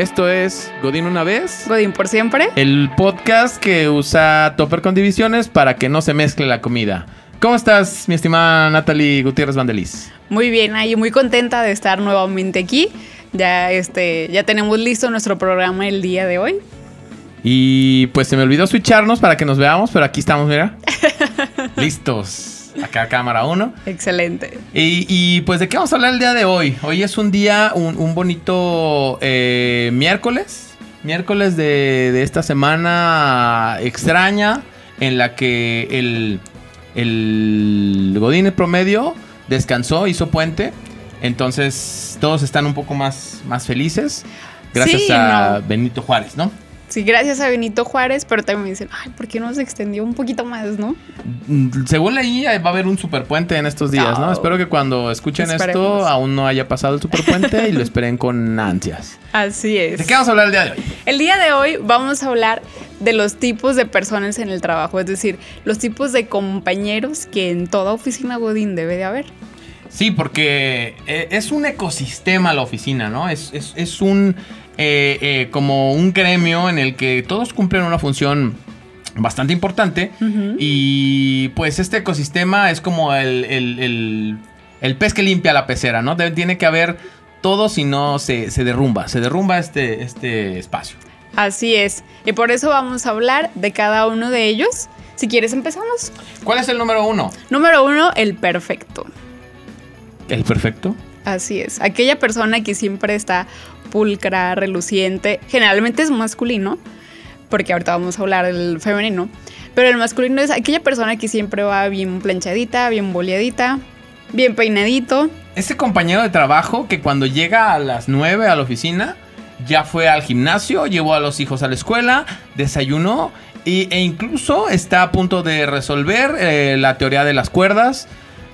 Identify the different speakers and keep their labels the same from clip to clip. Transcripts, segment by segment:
Speaker 1: Esto es Godín una vez,
Speaker 2: Godín por siempre.
Speaker 1: el podcast que usa topper con divisiones para que no se mezcle la comida. ¿Cómo estás, mi estimada Natalie Gutiérrez Vandeliz?
Speaker 2: Muy bien, ahí muy contenta de estar nuevamente aquí. Ya este, ya tenemos listo nuestro programa el día de hoy.
Speaker 1: Y pues se me olvidó switcharnos para que nos veamos, pero aquí estamos, mira. Listos. Acá cámara 1.
Speaker 2: Excelente.
Speaker 1: Y, y, pues de qué vamos a hablar el día de hoy. Hoy es un día, un, un bonito eh, miércoles. Miércoles de, de esta semana extraña en la que el, el Godín promedio descansó, hizo puente. Entonces todos están un poco más, más felices. Gracias
Speaker 2: Sí,
Speaker 1: a
Speaker 2: no.
Speaker 1: Benito Juárez, ¿no?
Speaker 2: Sí, gracias a Benito Juárez, pero también me dicen, ay, ¿por qué no se extendió un poquito más, no?
Speaker 1: Mm, Según leí, va a haber un superpuente en estos días, ¿no?
Speaker 2: No.
Speaker 1: Espero que cuando escuchen esto aún no haya pasado el superpuente y lo esperen con ansias.
Speaker 2: Así es.
Speaker 1: ¿De qué vamos a hablar el día de hoy?
Speaker 2: El día de hoy vamos a hablar de los tipos de personas en el trabajo, es decir, los tipos de compañeros que en toda oficina Godín debe de haber.
Speaker 1: Sí, porque eh, es un ecosistema la oficina, ¿no? Es, es- es un eh, eh, como un gremio en el que todos cumplen una función bastante importante y pues este ecosistema es como el, el- el- el pez que limpia la pecera, ¿no? Debe- tiene que haber todo si no se, se derrumba, se derrumba este, este espacio.
Speaker 2: Así es. Y por eso vamos a hablar de cada uno de ellos. Si quieres empezamos.
Speaker 1: ¿Cuál es el número uno?
Speaker 2: Número uno, el perfecto.
Speaker 1: ¿El perfecto?
Speaker 2: Así es. Aquella persona que siempre está pulcra, reluciente. Generalmente es masculino, porque ahorita vamos a hablar del femenino. Pero el masculino es aquella persona que siempre va bien planchadita, bien boleadita, bien peinadito.
Speaker 1: Ese compañero de trabajo que cuando llega a las 9 a la oficina, ya fue al gimnasio, llevó a los hijos a la escuela, desayunó y- e incluso está a punto de resolver eh, la teoría de las cuerdas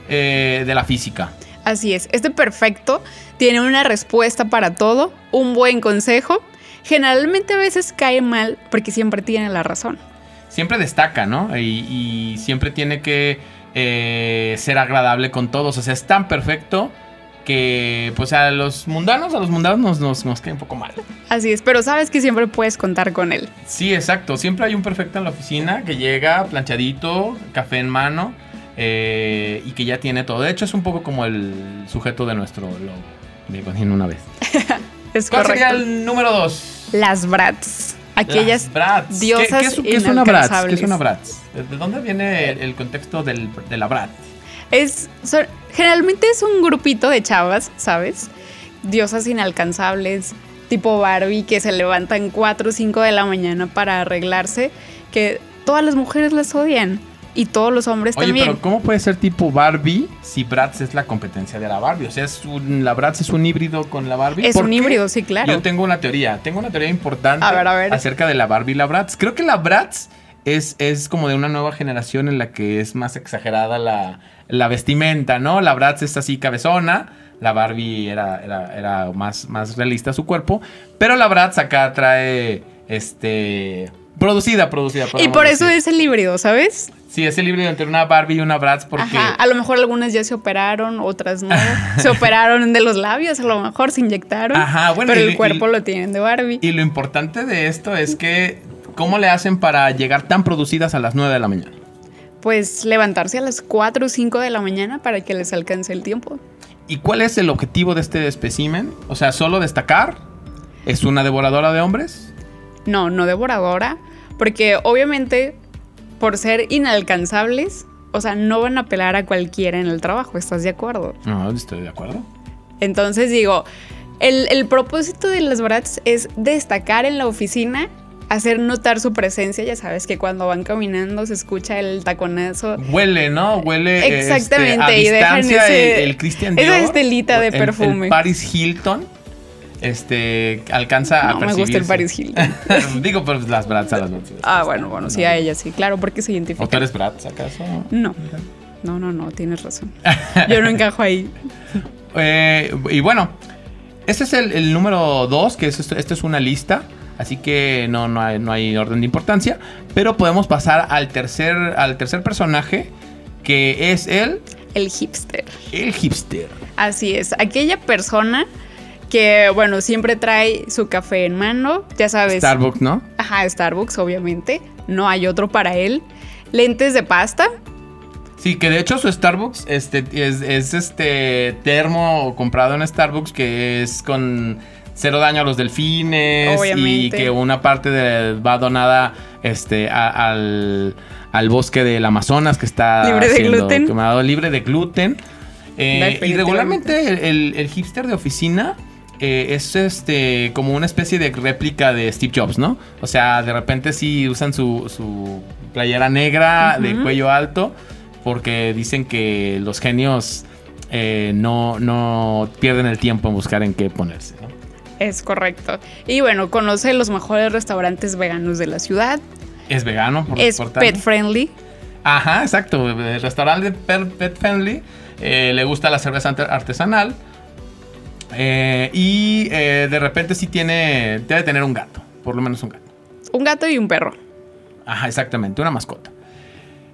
Speaker 1: eh, de la física.
Speaker 2: Así es. Este perfecto tiene una respuesta para todo, un buen consejo. Generalmente a veces cae mal porque siempre tiene la razón.
Speaker 1: Siempre destaca, ¿no? Y, y siempre tiene que eh, ser agradable con todos. O sea, es tan perfecto que pues a los mundanos, a los mundanos nos, nos, nos cae un poco mal.
Speaker 2: Así es, pero sabes que siempre puedes contar con él.
Speaker 1: Sí, exacto. Siempre hay un perfecto en la oficina que llega planchadito, café en mano eh, y que ya tiene todo. De hecho, es un poco como el sujeto de nuestro logo. De Godín una vez.
Speaker 2: Es
Speaker 1: ¿Cuál
Speaker 2: correcto.
Speaker 1: sería el número dos?
Speaker 2: Las brats. Aquellas
Speaker 1: Las brats.
Speaker 2: diosas
Speaker 1: ¿Qué, qué es, qué es una brats? ¿Qué es
Speaker 2: inalcanzables.
Speaker 1: una brats? ¿De de dónde viene el, el contexto del- de la brat?
Speaker 2: Es, son- generalmente es un grupito de chavas, ¿sabes? Diosas inalcanzables, tipo Barbie, que se levantan 4 o 5 de la mañana para arreglarse, que todas las mujeres las odian y todos los hombres
Speaker 1: Oye,
Speaker 2: también.
Speaker 1: pero ¿cómo puede ser tipo Barbie si Bratz es la competencia de la Barbie? O sea, es un- la Bratz es un híbrido con la Barbie.
Speaker 2: es
Speaker 1: ¿Por
Speaker 2: un
Speaker 1: qué?
Speaker 2: híbrido, sí, claro.
Speaker 1: Yo tengo una teoría, tengo una teoría importante
Speaker 2: A ver, a ver.
Speaker 1: acerca de la Barbie y la Bratz. Creo que la Bratz es, es como de una nueva generación en la que es más exagerada la, la vestimenta, ¿no? La Bratz es así cabezona, la Barbie era, era, era más, más realista su cuerpo, pero la Bratz acá trae, este, producida, producida.
Speaker 2: y por eso
Speaker 1: decir.
Speaker 2: es el híbrido, ¿sabes?
Speaker 1: Sí, es el híbrido entre una Barbie y una Bratz porque...
Speaker 2: Ajá, a lo mejor algunas ya se operaron, otras no. se operaron de los labios, a lo mejor se inyectaron.
Speaker 1: Ajá, bueno,
Speaker 2: pero
Speaker 1: y-
Speaker 2: el cuerpo
Speaker 1: y-
Speaker 2: lo tienen de Barbie.
Speaker 1: Y lo importante de esto es que, ¿cómo le hacen para llegar tan producidas a las 9 de la mañana?
Speaker 2: pues levantarse a las 4 o 5 de la mañana para que les alcance el tiempo.
Speaker 1: ¿Y cuál es el objetivo de este espécimen? O sea, ¿solo destacar? ¿Es una devoradora de hombres?
Speaker 2: No, no devoradora, porque obviamente por ser inalcanzables, o sea, no van a pelar a cualquiera en el trabajo, ¿estás de acuerdo?
Speaker 1: No, estoy de acuerdo.
Speaker 2: Entonces digo, el, el propósito de las brats es destacar en la oficina, hacer notar su presencia, ya sabes que cuando van caminando se escucha el taconazo.
Speaker 1: Huele, ¿no? Huele
Speaker 2: Exactamente,
Speaker 1: este, a
Speaker 2: y
Speaker 1: distancia
Speaker 2: ese-
Speaker 1: el, el Christian
Speaker 2: esa
Speaker 1: Dior.
Speaker 2: estelita de
Speaker 1: el-
Speaker 2: perfume.
Speaker 1: El Paris Hilton. Este, alcanza a
Speaker 2: No me gusta el. Paris Hilton.
Speaker 1: Digo, pero las Bratz a las Bratz.
Speaker 2: Ah, bueno, bueno, sí, a ella sí, claro, porque se identifica.
Speaker 1: ¿O tú eres Bratz acaso?
Speaker 2: No, no, no, no, tienes razón. Yo no encajo ahí.
Speaker 1: Eh, y bueno, este es el, el número 2, que es esto, esto es una lista. Así que no, no, hay, no hay orden de importancia. Pero podemos pasar al tercer, al tercer personaje. Que es el,
Speaker 2: El hipster.
Speaker 1: el hipster.
Speaker 2: Así es, aquella persona que bueno, siempre trae su café en mano, ya sabes.
Speaker 1: Starbucks, ¿no?
Speaker 2: Ajá, Starbucks, obviamente. No hay otro para él. Lentes de pasta.
Speaker 1: Sí, que de hecho su Starbucks este, es, es este termo comprado en Starbucks que es con cero daño a los delfines y que una parte de, va donada este, a- al, al bosque del Amazonas que está
Speaker 2: Libre de
Speaker 1: siendo
Speaker 2: gluten.
Speaker 1: quemado, libre de gluten. Eh, y regularmente el, el- el hipster de oficina eh, es este como una especie de réplica de Steve Jobs, ¿no? O sea, de repente sí usan su, su playera negra de cuello alto porque dicen que los genios eh, no, no pierden el tiempo en buscar en qué ponerse, ¿no?
Speaker 2: Es correcto. Y bueno, conoce los mejores restaurantes veganos de la ciudad.
Speaker 1: Es vegano, por
Speaker 2: Es pet friendly.
Speaker 1: Ajá, exacto. El restaurante Pet, Friendly. eh, le gusta la cerveza arte- artesanal. Eh, y eh, de repente sí tiene. Debe tener un gato. Por lo menos un gato.
Speaker 2: Un gato y un perro.
Speaker 1: Ajá, exactamente. Una mascota.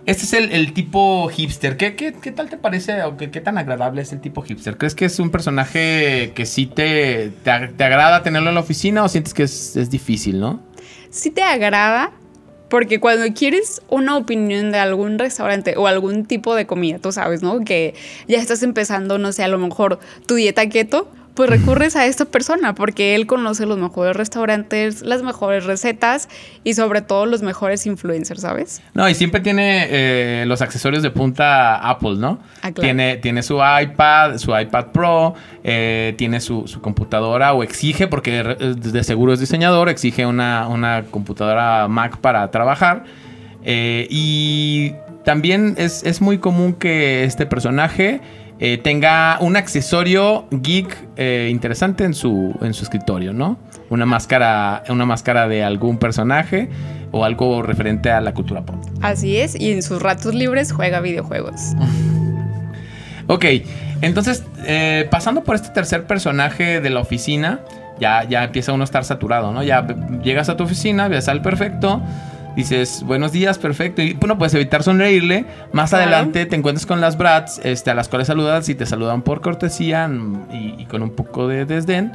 Speaker 1: Este es el, el tipo hipster. ¿Qué, qué, qué tal te parece o qué, qué tan agradable es el tipo hipster? ¿Crees que es un personaje que sí te, te, te agrada tenerlo en la oficina o sientes que es, es difícil, no?
Speaker 2: Si te agrada, porque cuando quieres una opinión de algún restaurante o algún tipo de comida, tú sabes, ¿no? Que ya estás empezando, no sé, a lo mejor tu dieta keto, pues recurres a esta persona porque él conoce los mejores restaurantes, las mejores recetas y sobre todo los mejores influencers, ¿sabes?
Speaker 1: No, y siempre tiene eh, los accesorios de punta Apple, ¿no?
Speaker 2: Ah, claro.
Speaker 1: tiene, tiene su iPad, su iPad Pro, eh, tiene su, su computadora o exige, porque de, de seguro es diseñador, exige una, una computadora Mac para trabajar. Eh, y también es, es muy común que este personaje eh, tenga un accesorio geek eh, interesante en su, en su escritorio, ¿no? Una máscara, una máscara de algún personaje o algo referente a la cultura pop.
Speaker 2: Así es, y en sus ratos libres juega videojuegos.
Speaker 1: Ok, entonces, eh, pasando por este tercer personaje de la oficina, ya, ya empieza uno a estar saturado, ¿no? Ya llegas a tu oficina, ves al perfecto, dices, buenos días, perfecto, y no puedes evitar sonreírle. Más
Speaker 2: Claro.
Speaker 1: adelante te encuentras con las brats, este, a las cuales saludas y te saludan por cortesía mm, y, y con un poco de desdén.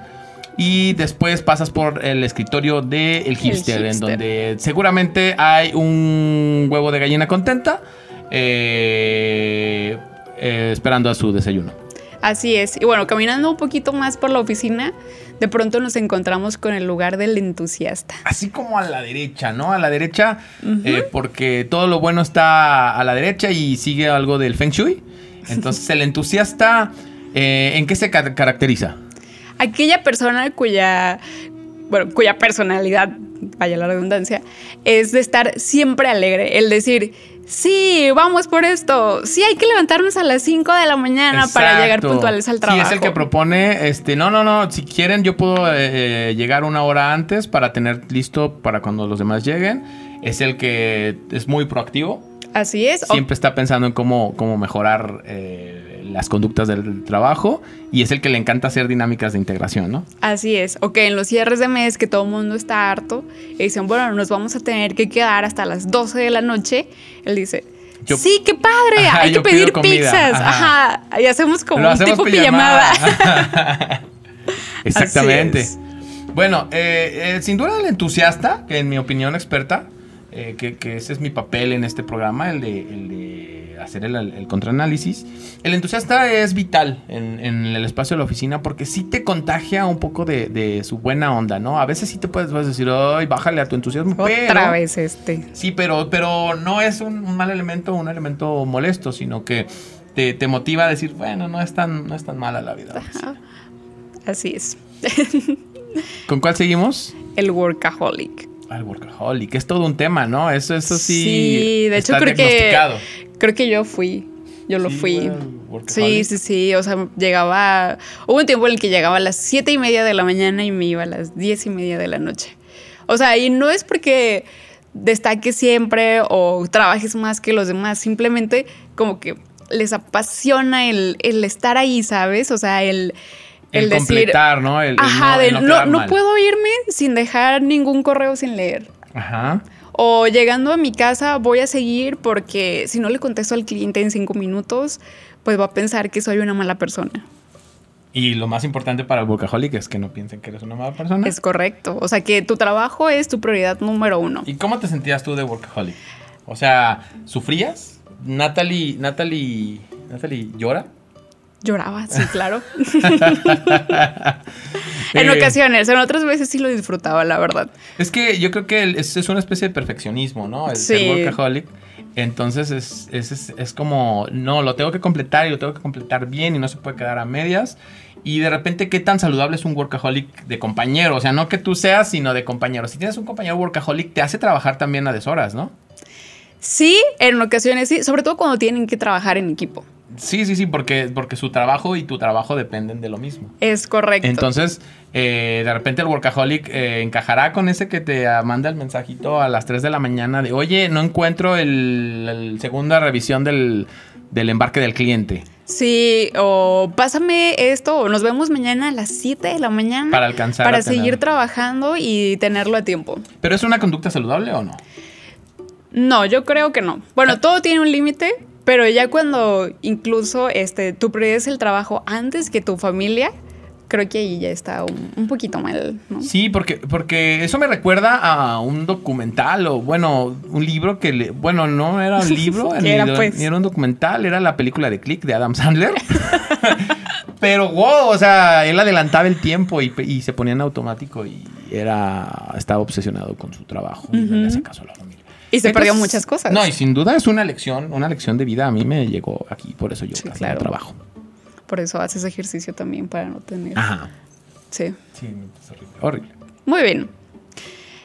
Speaker 1: Y después pasas por el escritorio de el hipster, en
Speaker 2: hipster.
Speaker 1: donde seguramente hay un huevo de gallina contenta. eh, eh, esperando a su desayuno.
Speaker 2: Así es. Y bueno, caminando un poquito más por la oficina, de pronto nos encontramos con el lugar del entusiasta.
Speaker 1: Así como a la derecha, ¿no? A la derecha, eh, porque todo lo bueno está a la derecha y sigue algo del Feng Shui. Entonces, el entusiasta, eh, ¿en qué se ca- caracteriza?
Speaker 2: Aquella persona cuya, bueno, cuya personalidad, vaya la redundancia, es de estar siempre alegre. El decir, sí, vamos por esto. Sí, hay que levantarnos a las 5 de la mañana para llegar puntuales al trabajo.
Speaker 1: Sí, es el que propone, este, no, no, no, si quieren yo puedo eh, llegar una hora antes para tener listo para cuando los demás lleguen. Es el que es muy proactivo,
Speaker 2: Así es.
Speaker 1: Siempre está pensando en cómo, cómo mejorar eh, las conductas del trabajo y es el que le encanta hacer dinámicas de integración, ¿no?
Speaker 2: Así es. O que en los cierres de mes que todo el mundo está harto y dicen, bueno, nos vamos a tener que quedar hasta las 12 de la noche. Él dice,
Speaker 1: Yo-
Speaker 2: sí, qué padre,
Speaker 1: Ajá,
Speaker 2: hay que pedir pizzas.
Speaker 1: ajá.
Speaker 2: Ajá. Y hacemos como
Speaker 1: Lo
Speaker 2: un
Speaker 1: hacemos
Speaker 2: tipo pijamada.
Speaker 1: Exactamente. Bueno, eh, eh, sin duda el entusiasta, que en mi opinión experta, eh, que, que ese es mi papel en este programa, el de, el de hacer el, el contraanálisis. El entusiasta es vital en, en el espacio de la oficina porque sí te contagia un poco de, de su buena onda, ¿no? A veces sí te puedes, puedes decir, ay, bájale a tu entusiasmo,
Speaker 2: Otra
Speaker 1: pero...
Speaker 2: vez este.
Speaker 1: Sí, pero, pero no es un, un mal elemento, un elemento molesto, sino que te, te motiva a decir, bueno, no es tan, no es tan mala la vida.
Speaker 2: Ajá. Así es.
Speaker 1: ¿Con cuál seguimos?
Speaker 2: El workaholic.
Speaker 1: Al workaholic, es todo un tema, ¿no? Eso, eso sí.
Speaker 2: Sí, de hecho
Speaker 1: está
Speaker 2: creo que creo que yo fui. Yo lo
Speaker 1: Sí,
Speaker 2: fui. Sí, sí, sí. O sea, llegaba. Hubo un tiempo en el que llegaba a las siete y media de la mañana y me iba a las diez y media de la noche. O sea, y no es porque destaques siempre o trabajes más que los demás, simplemente como que les apasiona el, el estar ahí, ¿sabes? O sea, el,
Speaker 1: El,
Speaker 2: el decir.
Speaker 1: completar, ¿no? El, el
Speaker 2: Ajá,
Speaker 1: no,
Speaker 2: de
Speaker 1: el
Speaker 2: no, no
Speaker 1: mal.
Speaker 2: puedo irme sin dejar ningún correo sin leer.
Speaker 1: Ajá.
Speaker 2: O llegando a mi casa voy a seguir porque si no le contesto al cliente en cinco minutos, pues va a pensar que soy una mala persona.
Speaker 1: Y lo más importante para el workaholic es que no piensen que eres una mala persona.
Speaker 2: Es correcto. O sea, que tu trabajo es tu prioridad número uno.
Speaker 1: ¿Y cómo te sentías tú de workaholic? O sea, ¿sufrías? Natalie, Natalie, Natalie llora.
Speaker 2: Lloraba, sí, claro. en ocasiones, en otras veces sí lo disfrutaba, la verdad.
Speaker 1: Es que yo creo que el- es, es una especie de perfeccionismo, ¿no? El ser
Speaker 2: Sí.
Speaker 1: workaholic. Entonces es, es, es- es como, no, lo tengo que completar y lo tengo que completar bien y no se puede quedar a medias. Y de repente, ¿qué tan saludable es un workaholic de compañero? O sea, no que tú seas, sino de compañero. Si tienes un compañero workaholic, te hace trabajar también a deshoras, ¿no?
Speaker 2: Sí, en ocasiones sí, sobre todo cuando tienen que trabajar en equipo.
Speaker 1: Sí, sí, sí, porque, porque su trabajo y tu trabajo dependen de lo mismo.
Speaker 2: Es correcto.
Speaker 1: Entonces, eh, de repente el workaholic eh, encajará con ese que te ah, manda el mensajito a las 3 de la mañana de, oye, no encuentro el, el segunda revisión del, del embarque del cliente
Speaker 2: Sí, o pásame esto, o nos vemos mañana a las 7 de la mañana
Speaker 1: para alcanzar.
Speaker 2: para
Speaker 1: tener-
Speaker 2: seguir trabajando y tenerlo a tiempo.
Speaker 1: ¿Pero es una conducta saludable o no?
Speaker 2: No, yo creo que no. Bueno,
Speaker 1: Ah.
Speaker 2: todo tiene un límite, pero ya cuando incluso este, prioridad es el trabajo antes que tu familia, creo que ahí ya está un, un poquito mal, ¿no?
Speaker 1: Sí, porque, porque eso me recuerda a un documental o, bueno, un libro que, le, bueno, no era un libro,
Speaker 2: ¿Qué
Speaker 1: ni,
Speaker 2: era,
Speaker 1: de-
Speaker 2: pues?
Speaker 1: ni era un documental, era la película de Click de Adam Sandler. Pero, wow, o sea, él adelantaba el tiempo y, y se ponía en automático y era, estaba obsesionado con su trabajo y no le hacía caso a la familia.
Speaker 2: Y se perdió muchas cosas.
Speaker 1: No, y sin duda es una lección, una lección de vida. A mí me llegó aquí, por eso yo
Speaker 2: Sí, claro.
Speaker 1: no trabajo.
Speaker 2: Por eso haces ejercicio también para no tener.
Speaker 1: Ajá.
Speaker 2: Sí.
Speaker 1: Sí, es horrible. horrible.
Speaker 2: Muy bien.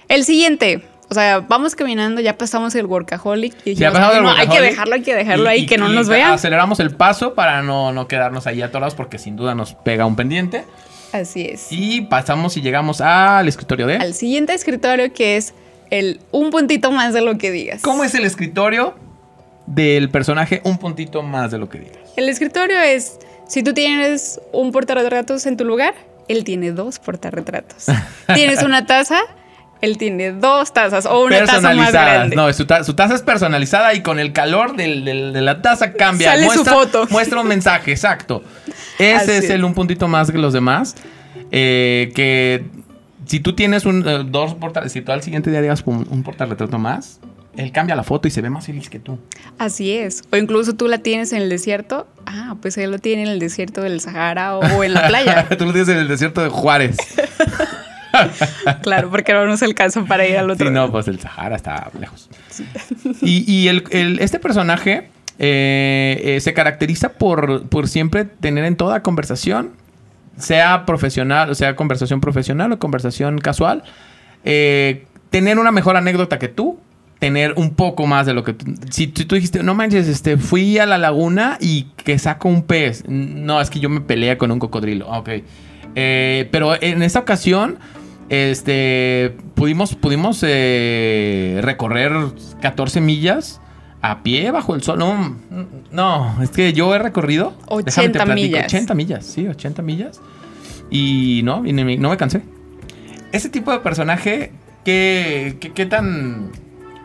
Speaker 2: El siguiente. O sea, vamos caminando, ya pasamos el workaholic. Y dijimos,
Speaker 1: pasado
Speaker 2: "Ay,
Speaker 1: el
Speaker 2: no, hay que
Speaker 1: workaholic
Speaker 2: dejarlo, hay que dejarlo
Speaker 1: y-
Speaker 2: ahí,
Speaker 1: y-
Speaker 2: que no
Speaker 1: y
Speaker 2: nos vean.
Speaker 1: Aceleramos el paso para no, no quedarnos ahí atorados porque sin duda nos pega un pendiente.
Speaker 2: Así es.
Speaker 1: Y pasamos y llegamos al escritorio de...
Speaker 2: Al siguiente escritorio que es el un puntito más de lo que digas.
Speaker 1: ¿Cómo es el escritorio del personaje? Un puntito más de lo que digas.
Speaker 2: El escritorio es, si tú tienes un portarretratos en tu lugar, él tiene dos portarretratos. tienes una taza, él tiene dos tazas o una taza más grande.
Speaker 1: No, su, ta- su taza es personalizada y con el calor del- del- de la taza cambia.
Speaker 2: Sale su
Speaker 1: muestra,
Speaker 2: foto.
Speaker 1: Muestra un mensaje, exacto. Ese
Speaker 2: Así
Speaker 1: es. el un puntito más que los demás. Eh, que si tú tienes un, eh, dos portales, si tú al siguiente día digas un, un portarretrato más, él cambia la foto y se ve más feliz que tú.
Speaker 2: Así es. O incluso tú la tienes en el desierto. Ah, pues él lo tiene en el desierto del Sahara o, o en la playa.
Speaker 1: tú lo tienes en el desierto de Juárez.
Speaker 2: claro, porque no nos alcanza para ir al otro.
Speaker 1: Sí, no, pues el Sahara está lejos. Y, y el- el- este personaje eh, eh, se caracteriza por, por siempre tener en toda conversación, sea profesional, o sea conversación profesional o conversación casual, eh, tener una mejor anécdota que tú, tener un poco más de lo que tú... Si, tú- dijiste, no manches, este, fui a la laguna y que saco un pez. No, es que yo me peleé con un cocodrilo. Ok. Eh, pero en esta ocasión, este, pudimos, pudimos eh, recorrer 14 millas a pie bajo el sol. No, no, es que yo he recorrido...
Speaker 2: 80
Speaker 1: déjame te platico,
Speaker 2: millas.
Speaker 1: 80 millas, sí, 80 millas. Y no, y no me cansé. Ese tipo de personaje, ¿qué, qué, qué tan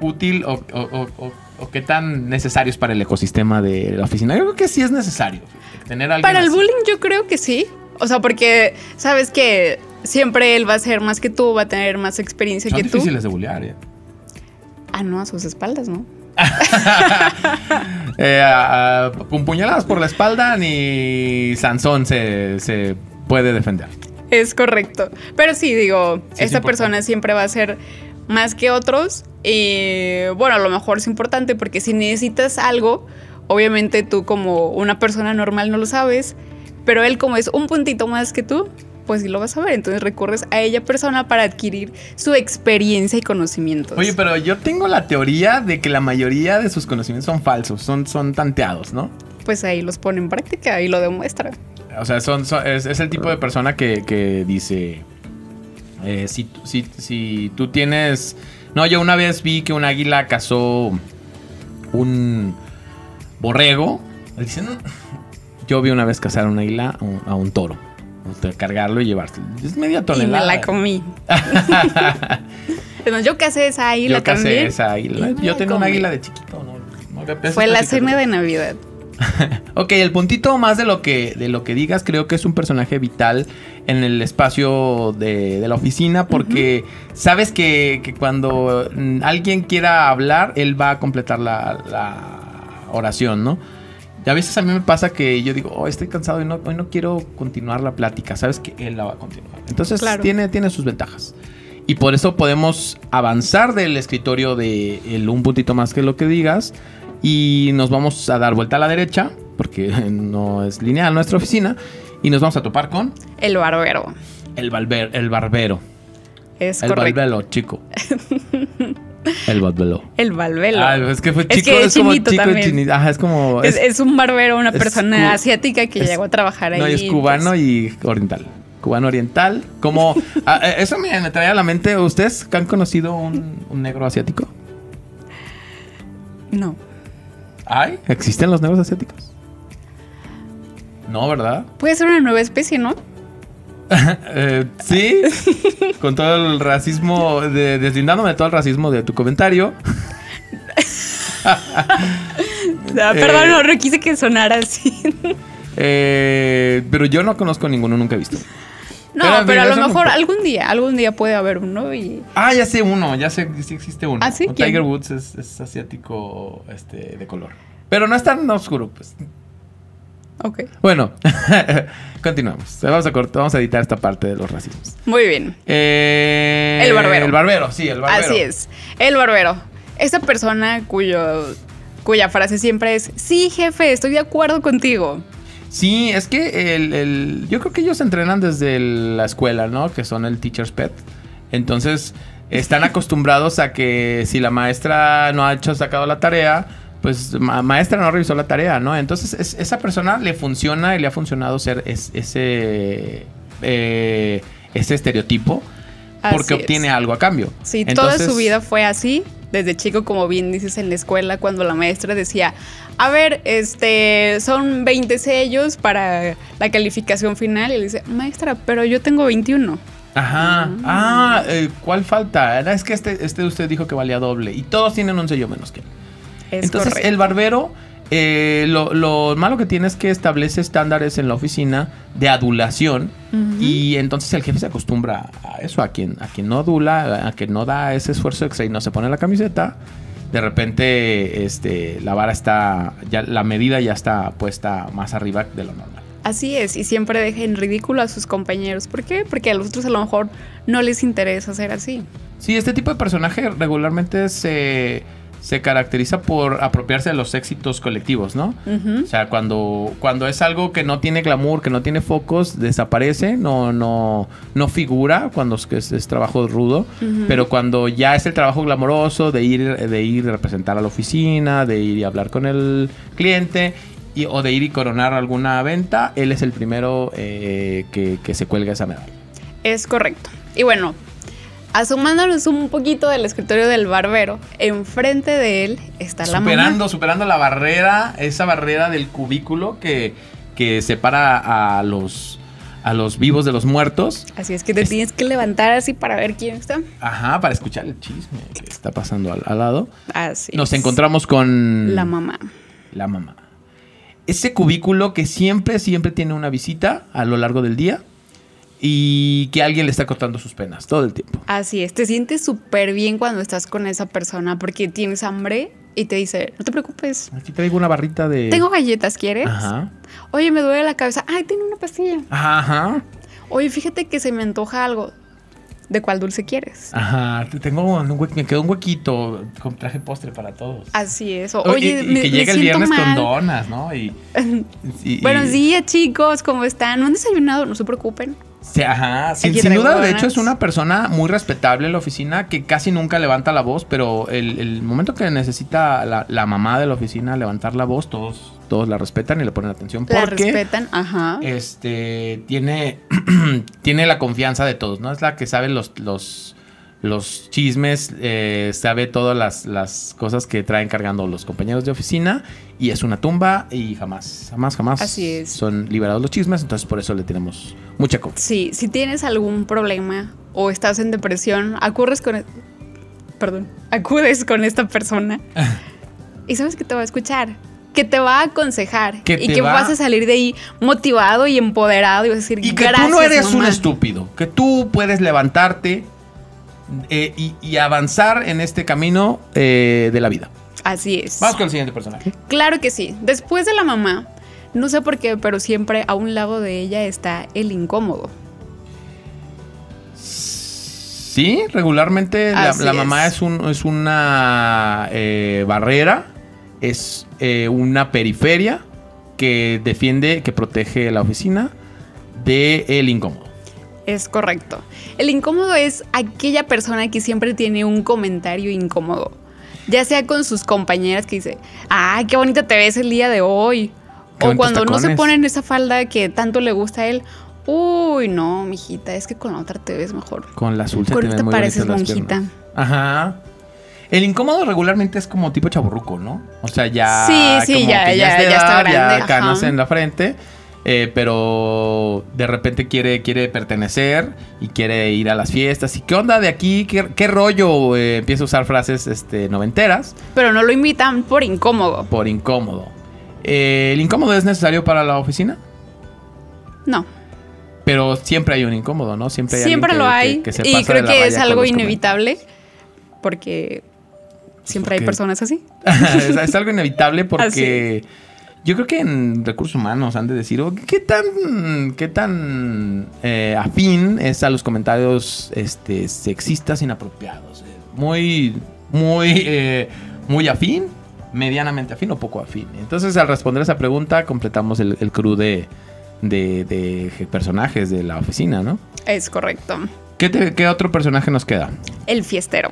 Speaker 1: útil o, o- o- o- o qué tan necesario es para el ecosistema de la oficina? Yo creo que sí es necesario tener a alguien
Speaker 2: Para el
Speaker 1: así.
Speaker 2: bullying yo creo que sí. O sea, porque sabes que siempre él va a ser más que tú, va a tener más experiencia
Speaker 1: Son
Speaker 2: que tú.
Speaker 1: difíciles de bullear, ¿eh?
Speaker 2: Ah, no, a sus espaldas, ¿no?
Speaker 1: Eh, a- a- con puñaladas por la espalda, ni Sansón se, se puede defender.
Speaker 2: Es correcto. Pero sí, digo,
Speaker 1: Sí,
Speaker 2: esta persona siempre va a ser más que otros. Y bueno, a lo mejor es importante porque si necesitas algo, obviamente tú como una persona normal no lo sabes, pero él como es un puntito más que tú, pues sí lo vas a ver. Entonces recurres a ella persona para adquirir su experiencia y conocimientos.
Speaker 1: Oye, pero yo tengo la teoría de que la mayoría de sus conocimientos son falsos, son, son tanteados, ¿no?
Speaker 2: Pues ahí los pone en práctica y lo demuestra.
Speaker 1: O sea, son, son- es, es el tipo de persona que, que dice, eh, si, si, si tú tienes... No, yo una vez vi que un águila cazó un borrego. "No". Yo vi una vez cazar un águila a un, a un toro. Cargarlo y llevárselo. Es media
Speaker 2: Y me
Speaker 1: tonelada.
Speaker 2: la comí. Además, yo casé esa águila
Speaker 1: Yo casé
Speaker 2: también.
Speaker 1: esa águila. Yo un
Speaker 2: comí.
Speaker 1: águila de chiquito, ¿no? No,
Speaker 2: Fue la cena de Navidad.
Speaker 1: ok, el puntito más de lo que de lo que digas, creo que es un personaje vital en el espacio de, de la oficina, porque sabes que, que cuando alguien quiera hablar, él va a completar la, la oración, ¿no? Y a veces a mí me pasa que yo digo, oh, estoy cansado y no, hoy no quiero continuar la plática. Sabes que él la va a continuar. Entonces
Speaker 2: Claro.
Speaker 1: tiene, tiene sus ventajas. Y por eso podemos avanzar del escritorio de el un puntito más que lo que digas. Y nos vamos a dar vuelta a la derecha, porque no es lineal nuestra oficina. Y nos vamos a topar con
Speaker 2: El barbero.
Speaker 1: el, balber- el barbero.
Speaker 2: Es
Speaker 1: el
Speaker 2: correcto.
Speaker 1: balbelo, chico. el balbelo.
Speaker 2: El balbelo.
Speaker 1: Ah, es que fue
Speaker 2: Es
Speaker 1: chico,
Speaker 2: que
Speaker 1: es,
Speaker 2: es
Speaker 1: como
Speaker 2: chinito
Speaker 1: chico
Speaker 2: también.
Speaker 1: chinito. Ajá, es como.
Speaker 2: es, es un barbero, una
Speaker 1: es
Speaker 2: persona
Speaker 1: cu-
Speaker 2: asiática que
Speaker 1: es-
Speaker 2: llegó a trabajar ahí.
Speaker 1: No, y es cubano
Speaker 2: pues,
Speaker 1: y oriental. Cubano oriental. Como. ah, eh, eso me, me trae a la mente. ¿Ustedes han conocido un, un negro asiático?
Speaker 2: No.
Speaker 1: ¿Hay? ¿Existen los negros asiáticos? No, ¿verdad?
Speaker 2: Puede ser una nueva especie, ¿no?
Speaker 1: Eh, sí. Con todo el racismo. De, deslindándome de todo el racismo de tu comentario.
Speaker 2: Ah,
Speaker 1: Eh,
Speaker 2: Perdón, no, no quise que sonara así.
Speaker 1: eh, pero yo no conozco ninguno, nunca he visto.
Speaker 2: No,
Speaker 1: Pero,
Speaker 2: pero, a lo mejor algún día, algún día puede haber uno y...
Speaker 1: Ah, ya sé uno, ya sé que sí existe uno.
Speaker 2: ¿Ah, sí?
Speaker 1: Tiger Woods es, es asiático este, de color. Pero no es tan oscuro, pues.
Speaker 2: Ok.
Speaker 1: Bueno, continuamos. Vamos a, cort- vamos a editar esta parte de los racismos.
Speaker 2: Muy bien.
Speaker 1: Eh,
Speaker 2: El barbero.
Speaker 1: El barbero, sí, el barbero.
Speaker 2: Así es. El barbero. Esa persona cuyo, cuya frase siempre es, sí, jefe, estoy de acuerdo contigo.
Speaker 1: Sí, es que el, el- yo creo que ellos entrenan desde el- la escuela, ¿no? Que son el teacher's pet. Entonces, están acostumbrados a que si la maestra no ha hecho sacado la tarea, pues ma- maestra no revisó la tarea, ¿no? Entonces, es- esa persona le funciona y le ha funcionado ser es- ese, eh, ese estereotipo porque
Speaker 2: Así es.
Speaker 1: obtiene algo a cambio.
Speaker 2: Sí, toda su vida fue así. Desde chico, como bien dices en la escuela, cuando la maestra decía, a ver, este, son 20 sellos para la calificación final. Y le dice, maestra, pero yo tengo 21.
Speaker 1: Ajá. Ah, eh, ¿cuál falta? Es que este, este usted dijo que valía doble. Y todos tienen un sello menos que él.
Speaker 2: Es
Speaker 1: Entonces,
Speaker 2: correcto.
Speaker 1: el barbero, eh, lo, lo malo que tiene es que establece estándares en la oficina de adulación. Y entonces el jefe se acostumbra a eso, a quien, a quien no adula, a quien no da ese esfuerzo extra y no se pone la camiseta. De repente, este, la vara está, ya, la medida ya está puesta más arriba de lo normal.
Speaker 2: Así es, y siempre deja en ridículo a sus compañeros. ¿Por qué? Porque a los otros a lo mejor no les interesa ser así.
Speaker 1: Sí, este tipo de personaje regularmente se, se caracteriza por apropiarse de los éxitos colectivos, ¿no? O sea, cuando, cuando es algo que no tiene glamour, que no tiene focos, desaparece, no, no, no figura cuando es, que es, trabajo rudo. Pero cuando ya es el trabajo glamoroso de ir, de ir a representar a la oficina, de ir y hablar con el cliente, y, o de ir y coronar alguna venta, él es el primero eh, que, que se cuelga esa medalla.
Speaker 2: Es correcto. Y bueno, asomándonos un poquito del escritorio del barbero, enfrente de él está la
Speaker 1: superando,
Speaker 2: mamá.
Speaker 1: superando la barrera, esa barrera del cubículo que, que separa a los, a los vivos de los muertos.
Speaker 2: Así es que te
Speaker 1: Es-
Speaker 2: tienes que levantar así para ver quién está.
Speaker 1: Ajá, para escuchar el chisme que está pasando al, al lado.
Speaker 2: Así
Speaker 1: Nos
Speaker 2: es.
Speaker 1: encontramos con
Speaker 2: La mamá.
Speaker 1: la mamá. Ese cubículo que siempre, siempre tiene una visita a lo largo del día y que alguien le está cortando sus penas todo el tiempo.
Speaker 2: Así es, te sientes súper bien cuando estás con esa persona porque tienes hambre y te dice, no te preocupes,
Speaker 1: Aquí traigo una barrita de...
Speaker 2: tengo galletas, ¿quieres?
Speaker 1: Ajá.
Speaker 2: Oye, me duele la cabeza. Ay, tengo una pastilla.
Speaker 1: Ajá.
Speaker 2: Oye, fíjate que se me antoja algo. ¿De cuál dulce quieres?
Speaker 1: Ajá, te tengo un me quedó un huequito, con traje postre para todos.
Speaker 2: Así es. Oye,
Speaker 1: y, y
Speaker 2: me-
Speaker 1: que
Speaker 2: me
Speaker 1: llega el viernes con donas, ¿no? Y, y-
Speaker 2: Buenos días, chicos, ¿cómo están? ¿No han desayunado? No se preocupen.
Speaker 1: Sí, ajá, sin, sin duda, de hecho, es una persona muy respetable en la oficina que casi nunca levanta la voz, pero el, el momento que necesita la, la mamá de la oficina levantar la voz, todos, todos la respetan y le ponen atención.
Speaker 2: La
Speaker 1: Porque
Speaker 2: respetan, ajá.
Speaker 1: este tiene, tiene la confianza de todos, ¿no? Es la que sabe los, los, los chismes, eh, sabe todas las, las cosas que traen cargando los compañeros de oficina y es una tumba y jamás, jamás, jamás
Speaker 2: Así es.
Speaker 1: son liberados los chismes, entonces por eso le tenemos mucha confianza.
Speaker 2: Sí, si tienes algún problema o estás en depresión, acurres con... e- Perdón, acudes con esta persona y sabes que te va a escuchar, que te va a aconsejar
Speaker 1: Que
Speaker 2: y que
Speaker 1: va-
Speaker 2: vas a salir de ahí motivado y empoderado y vas a decir
Speaker 1: Y que
Speaker 2: gracias.
Speaker 1: tú no eres un
Speaker 2: mamá".
Speaker 1: estúpido, que tú puedes levantarte eh, y, y avanzar en este camino eh, de la vida.
Speaker 2: Así es.
Speaker 1: Vamos con el siguiente personaje.
Speaker 2: Claro que sí. Después de la mamá, no sé por qué, pero siempre a un lado de ella está el incómodo.
Speaker 1: Sí, regularmente la, mamá es, un, es una eh, barrera, es eh, una periferia que defiende, que protege la oficina del incómodo.
Speaker 2: Es correcto. El incómodo es aquella persona que siempre tiene un comentario incómodo. Ya sea con sus compañeras que dice, ¡ay, qué bonita te ves el día de hoy! O cuando no se
Speaker 1: tacones.
Speaker 2: ponen esa falda que tanto le gusta a él. Uy, no, mijita, es que con la otra te ves mejor.
Speaker 1: Con la azul te ven muy
Speaker 2: pareces monjita.
Speaker 1: Ajá. El incómodo regularmente es como tipo chaburruco, ¿no? O sea, ya.
Speaker 2: Sí, sí,
Speaker 1: como
Speaker 2: ya-
Speaker 1: que
Speaker 2: ya-
Speaker 1: es de
Speaker 2: ya está grande,
Speaker 1: Ya canas en la frente. Eh, pero de repente quiere, quiere pertenecer y quiere ir a las fiestas. ¿Y qué onda de aquí? ¿Qué, qué rollo? Eh, empieza a usar frases este, noventeras
Speaker 2: Pero no lo invitan por incómodo.
Speaker 1: por incómodo. Eh, ¿El incómodo es necesario para la oficina?
Speaker 2: No.
Speaker 1: Pero siempre hay un incómodo, ¿no? Siempre hay
Speaker 2: Siempre
Speaker 1: alguien
Speaker 2: lo
Speaker 1: que-
Speaker 2: hay.
Speaker 1: que- que se
Speaker 2: y creo que es algo inevitable. Porque siempre hay personas así.
Speaker 1: es, es algo inevitable porque yo creo que en recursos humanos han de decir "Oh, qué tan qué tan eh, afín es a los comentarios este sexistas inapropiados muy muy eh, muy afín medianamente afín o poco afín entonces al responder esa pregunta completamos el, el crew de, de, de personajes de la oficina no
Speaker 2: Es correcto.
Speaker 1: ¿Qué, te- qué otro personaje nos queda
Speaker 2: El fiestero.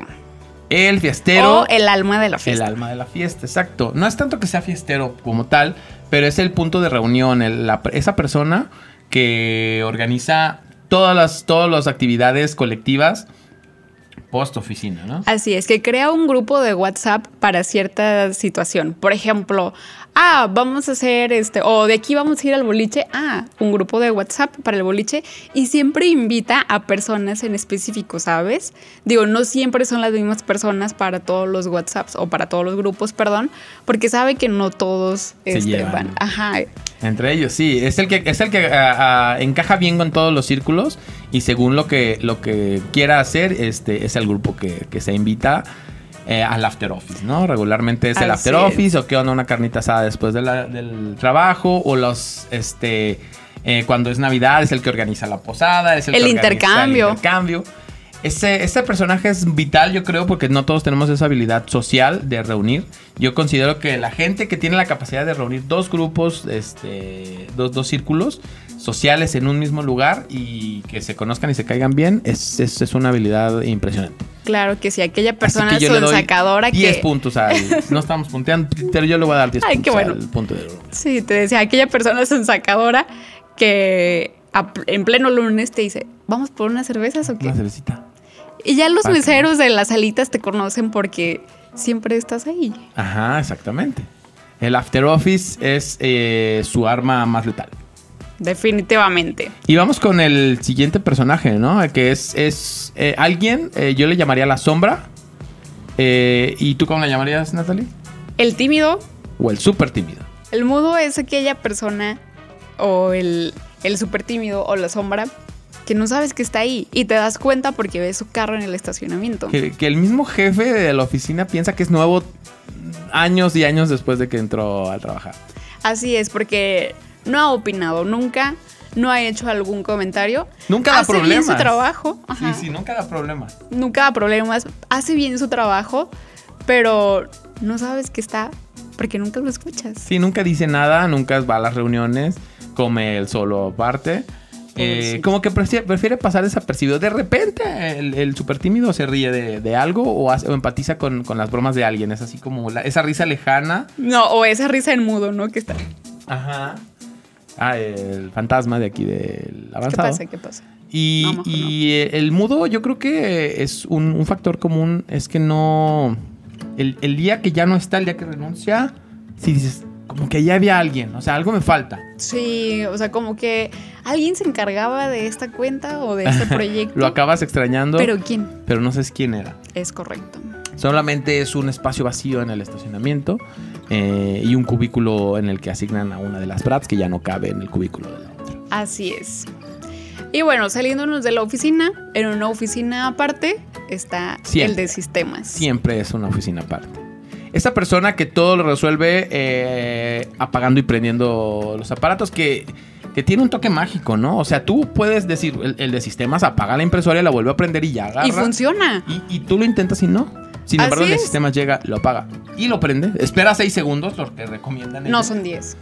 Speaker 1: El fiestero
Speaker 2: o el alma de la
Speaker 1: El
Speaker 2: fiesta.
Speaker 1: alma de la fiesta, exacto. No es tanto que sea fiestero como tal, pero es el punto de reunión, el- la- esa persona que organiza todas las, todas las actividades colectivas post oficina, ¿no?
Speaker 2: Así es, que crea un grupo de WhatsApp para cierta situación. Por ejemplo, ah, vamos a hacer este, o de aquí vamos a ir al boliche, ah, un grupo de WhatsApp para el boliche y siempre invita a personas en específico, ¿sabes? Digo, no siempre son las mismas personas para todos los WhatsApps o para todos los grupos, perdón, porque sabe que no todos
Speaker 1: Se
Speaker 2: este,
Speaker 1: llevan.
Speaker 2: van. Ajá,
Speaker 1: Entre ellos, sí. Es el que, es el que ah, ah, encaja bien con todos los círculos y según lo que, lo que quiera hacer, este es el grupo que, que se invita eh, al after office, ¿no? Regularmente es el
Speaker 2: Así
Speaker 1: after
Speaker 2: es.
Speaker 1: office o qué onda una carnita asada después de la- del trabajo o los, este, eh, cuando es Navidad es el que organiza la posada, es el,
Speaker 2: El
Speaker 1: que organiza
Speaker 2: intercambio.
Speaker 1: el intercambio. Ese, ese personaje es vital, yo creo, porque no todos tenemos esa habilidad social de reunir. Yo considero que la gente que tiene la capacidad de reunir dos grupos, este, dos, dos círculos sociales en un mismo lugar y que se conozcan y se caigan bien, es, es, es una habilidad impresionante.
Speaker 2: claro que sí, aquella
Speaker 1: Así
Speaker 2: persona
Speaker 1: que yo le doy
Speaker 2: sonsacadora
Speaker 1: 10
Speaker 2: que...
Speaker 1: puntos al... No estamos punteando, pero yo le voy a dar 10
Speaker 2: Ay, qué
Speaker 1: puntos
Speaker 2: bueno.
Speaker 1: al punto de...
Speaker 2: Sí, te decía, aquella persona sonsacadora que a- en pleno lunes te dice, ¿vamos por unas cervezas o qué?
Speaker 1: Una cervecita.
Speaker 2: Y ya los
Speaker 1: que-
Speaker 2: meseros de las salitas te conocen porque siempre estás ahí.
Speaker 1: Ajá, exactamente. El after office es eh, su arma más letal.
Speaker 2: Definitivamente.
Speaker 1: Y vamos con el siguiente personaje, ¿no? Que es, es eh, alguien, eh, yo le llamaría la sombra. Eh, ¿Y tú cómo le llamarías, Natalie?
Speaker 2: El tímido,
Speaker 1: O el súper tímido.
Speaker 2: el mudo es aquella persona o el, el súper tímido o la sombra que no sabes que está ahí y te das cuenta porque ves su carro en el estacionamiento.
Speaker 1: Que, que el mismo jefe de la oficina piensa que es nuevo años y años después de que entró a trabajar.
Speaker 2: Así es, porque no ha opinado nunca, no ha hecho algún comentario.
Speaker 1: Nunca da
Speaker 2: hace bien su trabajo. ajá.
Speaker 1: Sí, sí, nunca da problemas.
Speaker 2: nunca da problemas, hace bien su trabajo, pero no sabes que está porque nunca lo escuchas.
Speaker 1: Sí, nunca dice nada, nunca va a las reuniones, come el solo aparte. Eh,
Speaker 2: Pobrecito.
Speaker 1: como que prefiere, prefiere pasar desapercibido. De repente el, el súper tímido se ríe de, de algo o, hace- o empatiza con, con las bromas de alguien. Es así como la- esa risa lejana.
Speaker 2: No, o esa risa en mudo, ¿no? Que está.
Speaker 1: Ajá. Ah, el fantasma de aquí del
Speaker 2: ¿Qué
Speaker 1: avanzado.
Speaker 2: pasa? ¿Qué pasa?
Speaker 1: Y,
Speaker 2: No,
Speaker 1: y, eh, el mudo yo creo que es un, un factor común, es que no... El, el día que ya no está, el día que renuncia, si dices, como que ya había alguien, o sea, algo me falta.
Speaker 2: Sí, o sea, como que alguien se encargaba de esta cuenta o de este proyecto.
Speaker 1: Lo acabas extrañando,
Speaker 2: Pero
Speaker 1: pero,
Speaker 2: ¿quién?
Speaker 1: no sabes quién era.
Speaker 2: Es correcto.
Speaker 1: Solamente es un espacio vacío en el estacionamiento eh, y un cubículo en el que asignan a una de las brats que ya no cabe en el cubículo de la otra.
Speaker 2: Así es. Y bueno, saliéndonos de la oficina, en una oficina aparte está
Speaker 1: Siempre.
Speaker 2: el de sistemas.
Speaker 1: Siempre es una oficina aparte. Esa persona que todo lo resuelve eh, apagando y prendiendo los aparatos, que, que tiene un toque mágico, ¿no? O sea, tú puedes decir, el, el de sistemas apaga la impresora y la vuelve a prender y ya agarra.
Speaker 2: Y funciona.
Speaker 1: Y, y tú lo intentas y no. Sin
Speaker 2: Así
Speaker 1: embargo, el de
Speaker 2: es.
Speaker 1: sistemas llega, lo apaga y lo prende. Espera seis segundos, lo que recomiendan.
Speaker 2: No
Speaker 1: ellos.
Speaker 2: son 10.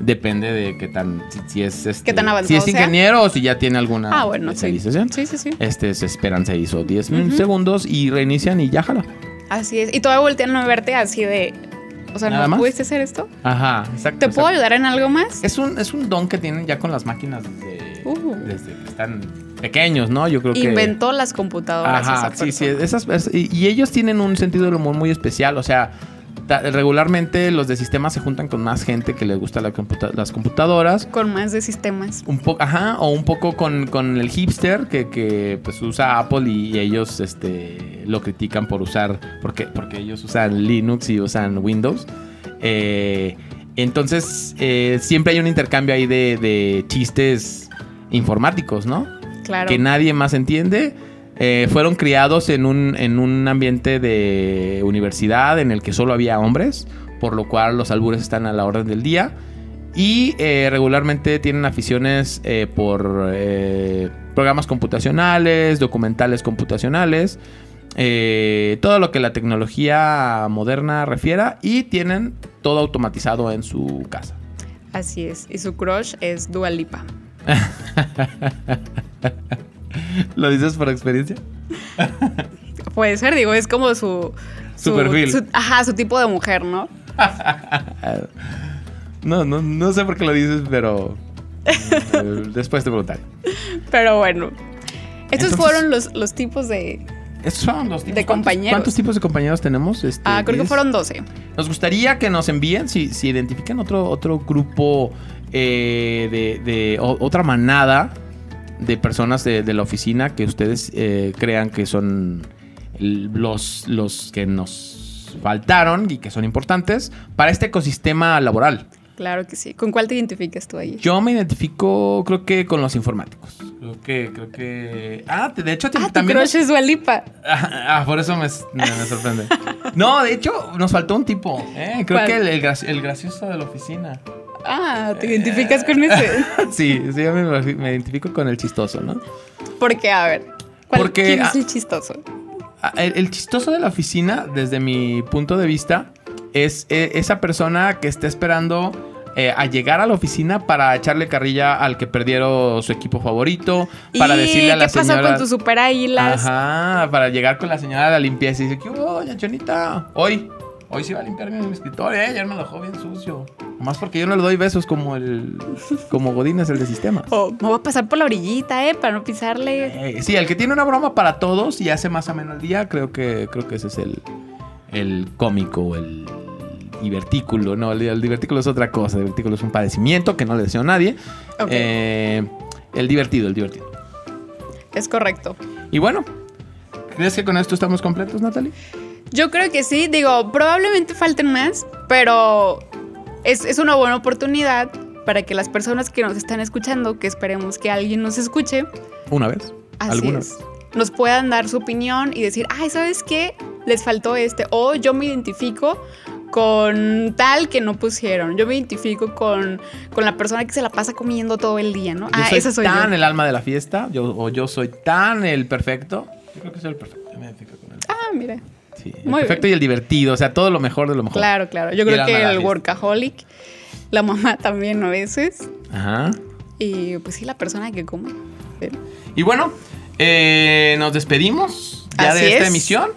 Speaker 1: Depende de qué tan. Si, si es. Este,
Speaker 2: Qué tan
Speaker 1: Si
Speaker 2: avanzado
Speaker 1: es
Speaker 2: sea.
Speaker 1: ingeniero o si ya tiene alguna
Speaker 2: Ah, bueno, sí.
Speaker 1: especialización.
Speaker 2: Sí, sí, sí.
Speaker 1: Este, se esperan 6 o 10
Speaker 2: Ujú.
Speaker 1: segundos y reinician y ya jala.
Speaker 2: Así es. Y todavía voltean a verte así de. O sea,
Speaker 1: ¿Nada
Speaker 2: ¿no
Speaker 1: más?
Speaker 2: pudiste hacer esto?
Speaker 1: Ajá, exacto.
Speaker 2: ¿Te puedo
Speaker 1: exacto.
Speaker 2: ayudar en algo más?
Speaker 1: Es un, es un don que tienen ya con las máquinas desde,
Speaker 2: Uh.
Speaker 1: desde que están pequeños, ¿no? Yo creo que.
Speaker 2: Inventó las computadoras.
Speaker 1: Ajá,
Speaker 2: esa
Speaker 1: sí, sí. Esas, y, ellos tienen un sentido del humor muy especial. O sea, regularmente los de sistemas se juntan con más gente que les gusta la computa- las computadoras.
Speaker 2: Con más de sistemas.
Speaker 1: Un poco, ajá, o un poco con, con el hipster que, que, pues usa Apple y, y ellos este, lo critican por usar, porque, porque ellos usan Linux y usan Windows. Eh, entonces, eh, siempre hay un intercambio ahí de, de chistes informáticos, ¿no?
Speaker 2: Claro.
Speaker 1: que nadie más entiende. Eh, fueron criados en un, en un ambiente de universidad en el que solo había hombres, por lo cual los albures están a la orden del día. Y eh, regularmente tienen aficiones eh, por eh, programas computacionales, documentales computacionales, todo lo que la tecnología moderna refiera y tienen todo automatizado en su casa.
Speaker 2: Así es. Y su crush es Dua Lipa.
Speaker 1: ¿Lo dices por experiencia?
Speaker 2: Puede ser, digo, es como su.
Speaker 1: Su perfil.
Speaker 2: ajá, su tipo de mujer, ¿no?
Speaker 1: No, no, no sé por qué lo dices, pero eh, después te preguntaré.
Speaker 2: Pero bueno. Estos
Speaker 1: Entonces-
Speaker 2: fueron los, los tipos de.
Speaker 1: Estos son los tipos.
Speaker 2: De
Speaker 1: ¿Cuántos-
Speaker 2: compañeros.
Speaker 1: ¿Cuántos tipos de compañeros tenemos? Este,
Speaker 2: Ah, creo que fueron 12.
Speaker 1: Nos gustaría que nos envíen, si, si identifican otro, otro grupo eh, de, de- o- otra manada de personas de, de la oficina que ustedes eh, crean que son los, los que nos faltaron y que son importantes para este ecosistema laboral.
Speaker 2: Claro que sí. ¿Con cuál te identificas tú ahí?
Speaker 1: Yo me identifico, creo que con los informáticos. Creo que, creo que. Ah, de hecho,
Speaker 2: Ah, tu
Speaker 1: también.
Speaker 2: crush es Lipa.
Speaker 1: Ah, por eso me, me- me sorprende. No, de hecho, nos faltó un tipo. ¿eh? Creo
Speaker 2: ¿Cuál?
Speaker 1: que el, el gracioso de la oficina.
Speaker 2: Ah, te identificas con ese.
Speaker 1: Sí, sí, yo me, me identifico con el chistoso, ¿no?
Speaker 2: Porque, a ver. ¿cuál-
Speaker 1: Porque,
Speaker 2: ¿Quién es el chistoso?
Speaker 1: El, el chistoso de la oficina, desde mi punto de vista, es eh, esa persona que está esperando eh, a llegar a la oficina para echarle carrilla al que perdieron su equipo favorito, para
Speaker 2: ¿Y
Speaker 1: decirle a la
Speaker 2: ¿Qué pasó
Speaker 1: señora...
Speaker 2: con tus super águilas?
Speaker 1: Ajá, para llegar con la señora de la limpieza y dice, ¿qué hubo, doña Chonita? Hoy, hoy sí va a limpiar mi escritorio, ¿eh? Ya me lo dejó bien sucio. Más porque yo no le doy besos como el... como Godín es el de sistemas.
Speaker 2: O me voy a pasar por la orillita, ¿eh? Para no pisarle.
Speaker 1: Eh, sí, el que tiene una broma para todos y hace más ameno el día, creo que, creo que ese es el, el cómico, el divertículo. No, el, el divertículo es otra cosa. El divertículo es un padecimiento que no le deseo a nadie. Eh, el divertido, el divertido.
Speaker 2: Es correcto.
Speaker 1: Y bueno, ¿crees que con esto estamos completos, Natalie?
Speaker 2: Yo creo que sí. Digo, probablemente falten más, pero es, es una buena oportunidad para que las personas que nos están escuchando, que esperemos que alguien nos escuche,
Speaker 1: Una vez.
Speaker 2: así
Speaker 1: ¿Alguna
Speaker 2: es, nos puedan dar su opinión y decir, ay, ¿sabes qué? Les faltó este. O yo me identifico con tal que no pusieron. Yo me identifico con, con la persona que se la pasa comiendo todo el día, ¿no?
Speaker 1: Yo
Speaker 2: ah,
Speaker 1: soy
Speaker 2: esa soy
Speaker 1: tan
Speaker 2: yo.
Speaker 1: el alma de la fiesta, yo, o yo soy tan el perfecto. Yo creo que soy el perfecto. Yo me identifico con él.
Speaker 2: Ah, mira.
Speaker 1: Sí, el
Speaker 2: muy
Speaker 1: perfecto
Speaker 2: bien.
Speaker 1: y el divertido, o sea, todo lo mejor de lo mejor.
Speaker 2: Claro, claro. Yo creo que el workaholic, la mamá también a veces.
Speaker 1: Ajá.
Speaker 2: Y pues sí, la persona que come. Pero-
Speaker 1: Y bueno, eh, nos despedimos ya
Speaker 2: Así
Speaker 1: de esta
Speaker 2: es.
Speaker 1: emisión.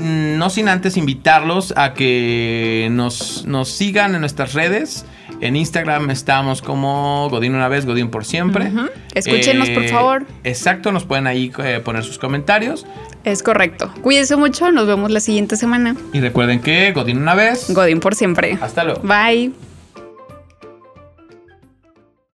Speaker 1: Mm, No sin antes invitarlos a que nos, nos sigan en nuestras redes. En Instagram estamos como Godín una vez, Godín por siempre.
Speaker 2: Escúchenos, por
Speaker 1: Eh,
Speaker 2: favor.
Speaker 1: Exacto, nos pueden ahí eh, poner sus comentarios.
Speaker 2: Es correcto. Cuídense mucho. Nos vemos la siguiente semana.
Speaker 1: Y recuerden que Godín una vez.
Speaker 2: Godín por siempre.
Speaker 1: Hasta luego.
Speaker 2: Bye.